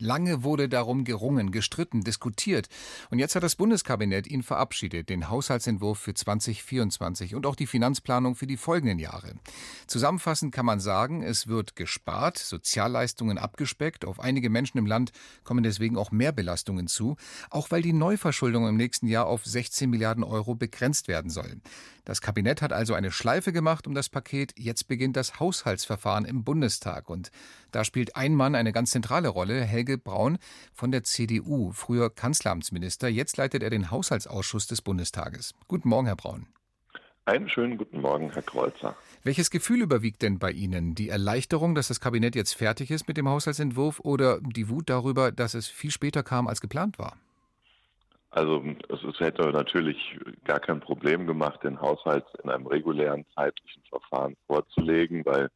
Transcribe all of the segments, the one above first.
Lange wurde darum gerungen, gestritten, diskutiert. Und jetzt hat das Bundeskabinett ihn verabschiedet, den Haushaltsentwurf für 2024 und auch die Finanzplanung für die folgenden Jahre. Zusammenfassend kann man sagen, es wird gespart, Sozialleistungen abgespeckt, auf einige Menschen im Land kommen deswegen auch mehr Belastungen zu, auch weil die Neuverschuldung im nächsten Jahr auf 16 Milliarden Euro begrenzt werden soll. Das Kabinett hat also eine Schleife gemacht um das Paket. Jetzt beginnt das Haushaltsverfahren im Bundestag. Und da spielt ein Mann eine ganz zentrale Rolle, Helge Braun von der CDU, früher Kanzleramtsminister. Jetzt leitet er den Haushaltsausschuss des Bundestages. Guten Morgen, Herr Braun. Einen schönen guten Morgen, Herr Kreuzer. Welches Gefühl überwiegt denn bei Ihnen? Die Erleichterung, dass das Kabinett jetzt fertig ist mit dem Haushaltsentwurf oder die Wut darüber, dass es viel später kam, als geplant war? Also es, es, hätte natürlich gar kein Problem gemacht, den Haushalt in einem regulären zeitlichen Verfahren vorzulegen, weil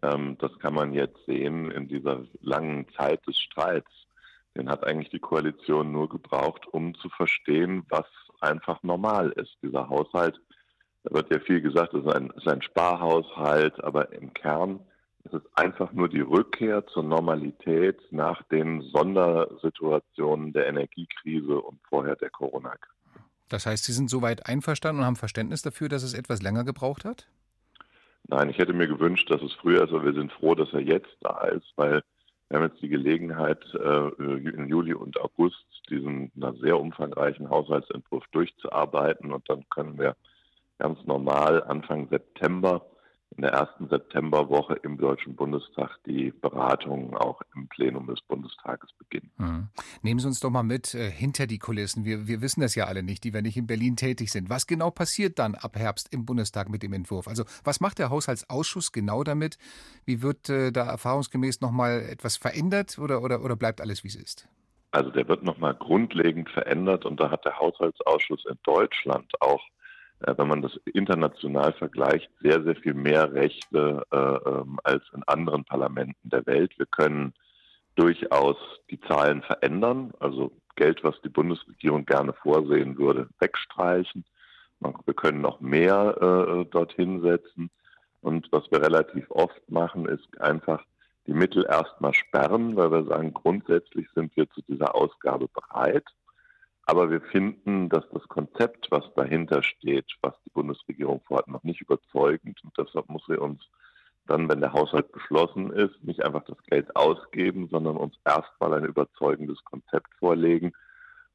das kann man jetzt sehen in dieser langen Zeit des Streits. Den hat eigentlich die Koalition nur gebraucht, um zu verstehen, was einfach normal ist. Dieser Haushalt, da wird ja viel gesagt, es ist ein, ist ein Sparhaushalt, aber im Kern ist es einfach nur die Rückkehr zur Normalität nach den Sondersituationen der Energiekrise und vorher der Corona-Krise. Das heißt, Sie sind soweit einverstanden und haben Verständnis dafür, dass es etwas länger gebraucht hat? Nein, ich hätte mir gewünscht, dass es früher ist, aber wir sind froh, dass er jetzt da ist, weil wir haben jetzt die Gelegenheit, äh, in Juli und August diesen sehr umfangreichen Haushaltsentwurf durchzuarbeiten und dann können wir ganz normal Anfang September in der ersten Septemberwoche im Deutschen Bundestag die Beratungen auch im Plenum des Bundestages beginnen. Mhm. Nehmen Sie uns doch mal mit äh, hinter die Kulissen. Wir, wir wissen das ja alle nicht, die wir nicht in Berlin tätig sind. Was genau passiert dann ab Herbst im Bundestag mit dem Entwurf? Also was macht der Haushaltsausschuss genau damit? Wie wird äh, da erfahrungsgemäß nochmal etwas verändert oder, oder, oder bleibt alles, wie es ist? Also der wird nochmal grundlegend verändert und da hat der Haushaltsausschuss in Deutschland auch wenn man das international vergleicht, sehr, sehr viel mehr Rechte äh, ähm, als in anderen Parlamenten der Welt. Wir können durchaus die Zahlen verändern, also Geld, was die Bundesregierung gerne vorsehen würde, wegstreichen. Wir können noch mehr äh, dorthin setzen. Und was wir relativ oft machen, ist einfach die Mittel erstmal sperren, weil wir sagen, grundsätzlich sind wir zu dieser Ausgabe bereit. Aber wir finden, dass das Konzept, was dahinter steht, was die Bundesregierung vorhat, noch nicht überzeugend. Und deshalb muss sie uns dann, wenn der Haushalt beschlossen ist, nicht einfach das Geld ausgeben, sondern uns erstmal ein überzeugendes Konzept vorlegen.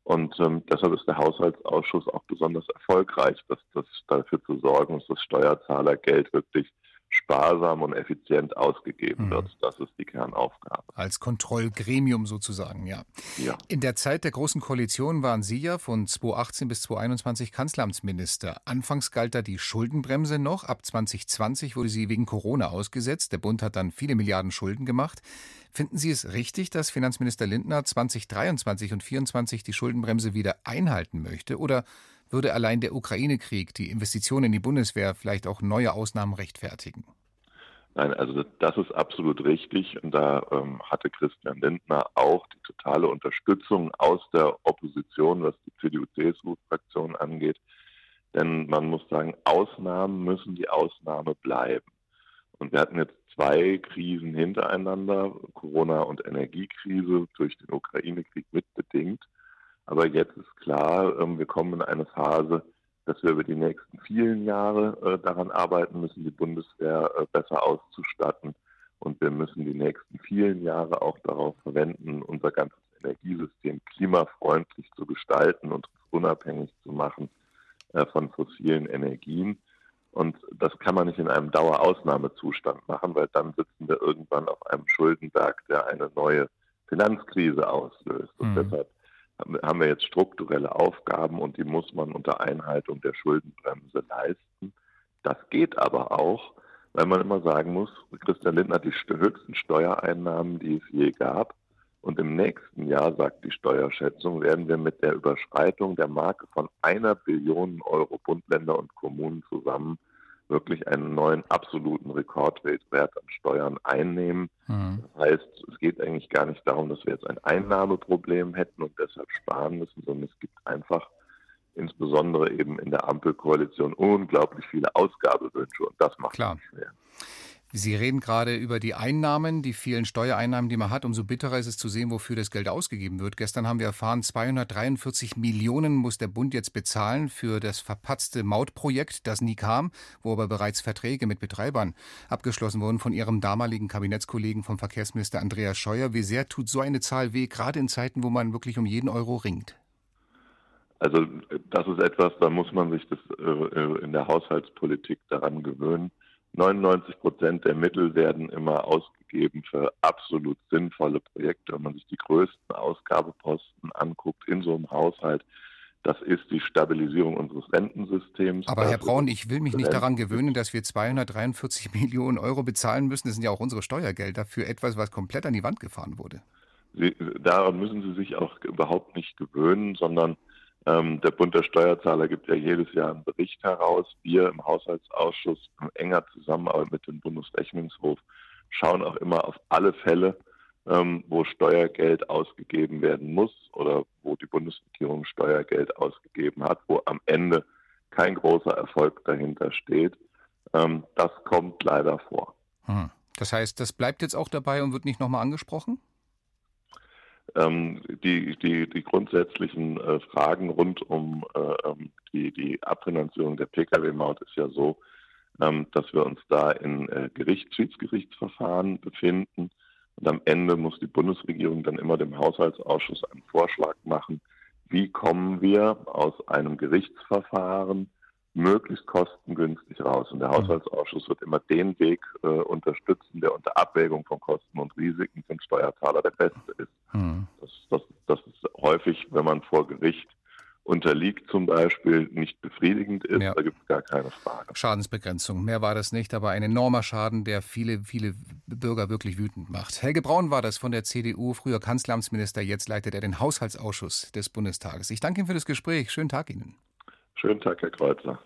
Und ähm, deshalb ist der Haushaltsausschuss auch besonders erfolgreich, dass das dafür zu sorgen, dass das Steuerzahlergeld wirklich sparsam und effizient ausgegeben mhm. wird. Das ist die Kernaufgabe. Als Kontrollgremium sozusagen, ja. ja. In der Zeit der Großen Koalition waren Sie ja von 2018 bis 2021 Kanzleramtsminister. Anfangs galt da die Schuldenbremse noch. Ab 2020 wurde sie wegen Corona ausgesetzt. Der Bund hat dann viele Milliarden Schulden gemacht. Finden Sie es richtig, dass Finanzminister Lindner 2023 und 2024 die Schuldenbremse wieder einhalten möchte? Oder würde allein der Ukraine-Krieg, die Investitionen in die Bundeswehr vielleicht auch neue Ausnahmen rechtfertigen? Nein, also das ist absolut richtig. Und da ähm, hatte Christian Lindner auch die totale Unterstützung aus der Opposition, was die CDU-CSU-Fraktion angeht. Denn man muss sagen, Ausnahmen müssen die Ausnahme bleiben. Und wir hatten jetzt zwei Krisen hintereinander, Corona- und Energiekrise durch den Ukraine-Krieg mitbedingt. Aber jetzt ist klar, ähm, wir kommen in eine Phase, dass wir über die nächsten vielen Jahre äh, daran arbeiten müssen, die Bundeswehr äh, besser auszustatten. Und wir müssen die nächsten vielen Jahre auch darauf verwenden, unser ganzes Energiesystem klimafreundlich zu gestalten und unabhängig zu machen äh, von fossilen Energien. Und das kann man nicht in einem Dauerausnahmezustand machen, weil dann sitzen wir irgendwann auf einem Schuldenberg, der eine neue Finanzkrise auslöst. Und mhm. deshalb haben wir jetzt strukturelle Aufgaben und die muss man unter Einhaltung der Schuldenbremse leisten. Das geht aber auch, weil man immer sagen muss, Christian Lindner hat die höchsten Steuereinnahmen, die es je gab. Und im nächsten Jahr, sagt die Steuerschätzung, werden wir mit der Überschreitung der Marke von einer Billion Euro Bund, Länder und Kommunen zusammen wirklich einen neuen absoluten Rekordwert an Steuern einnehmen. Mhm. Das heißt, es geht eigentlich gar nicht darum, dass wir jetzt ein Einnahmeproblem hätten und deshalb sparen müssen, sondern es gibt einfach insbesondere eben in der Ampelkoalition unglaublich viele Ausgabewünsche und das macht Klar. schwer. Sie reden gerade über die Einnahmen, die vielen Steuereinnahmen, die man hat. Umso bitterer ist es zu sehen, wofür das Geld ausgegeben wird. Gestern haben wir erfahren, 243 Millionen muss der Bund jetzt bezahlen für das verpatzte Mautprojekt, das nie kam, wo aber bereits Verträge mit Betreibern abgeschlossen wurden von Ihrem damaligen Kabinettskollegen vom Verkehrsminister Andreas Scheuer. Wie sehr tut so eine Zahl weh, gerade in Zeiten, wo man wirklich um jeden Euro ringt? Also das ist etwas, da muss man sich das äh, in der Haushaltspolitik daran gewöhnen 99 Prozent der Mittel werden immer ausgegeben für absolut sinnvolle Projekte. Wenn man sich die größten Ausgabeposten anguckt in so einem Haushalt, das ist die Stabilisierung unseres Rentensystems. Aber Herr Braun, ich will mich nicht daran gewöhnen, dass wir 243 Millionen Euro bezahlen müssen. Das sind ja auch unsere Steuergelder für etwas, was komplett an die Wand gefahren wurde. Sie, daran müssen Sie sich auch überhaupt nicht gewöhnen, sondern ähm, der Bund der Steuerzahler gibt ja jedes Jahr einen Bericht heraus. Wir im Haushaltsausschuss in enger Zusammenarbeit mit dem Bundesrechnungshof schauen auch immer auf alle Fälle, ähm, wo Steuergeld ausgegeben werden muss oder wo die Bundesregierung Steuergeld ausgegeben hat, wo am Ende kein großer Erfolg dahinter steht. Ähm, das kommt leider vor. Hm. Das heißt, das bleibt jetzt auch dabei und wird nicht nochmal angesprochen? Ähm, die, die, die grundsätzlichen äh, Fragen rund um äh, ähm, die, die Abfinanzierung der Pkw-Maut ist ja so, ähm, dass wir uns da in äh, Gerichts, Schiedsgerichtsverfahren befinden. Und am Ende muss die Bundesregierung dann immer dem Haushaltsausschuss einen Vorschlag machen, wie kommen wir aus einem Gerichtsverfahren möglichst kostengünstig raus. Und der mhm. Haushaltsausschuss wird immer den Weg äh, unterstützen, der unter Abwägung von Kosten und Risiken für den Steuerzahler der beste ist. Mhm. Das, das, das ist häufig, wenn man vor Gericht unterliegt zum Beispiel, nicht befriedigend ist, ja. da gibt es gar keine Frage. Schadensbegrenzung, mehr war das nicht, aber ein enormer Schaden, der viele, viele Bürger wirklich wütend macht. Helge Braun war das von der CDU, früher Kanzleramtsminister, jetzt leitet er den Haushaltsausschuss des Bundestages. Ich danke Ihnen für das Gespräch. Schönen Tag Ihnen. Schönen Tag, Herr Kreuzer.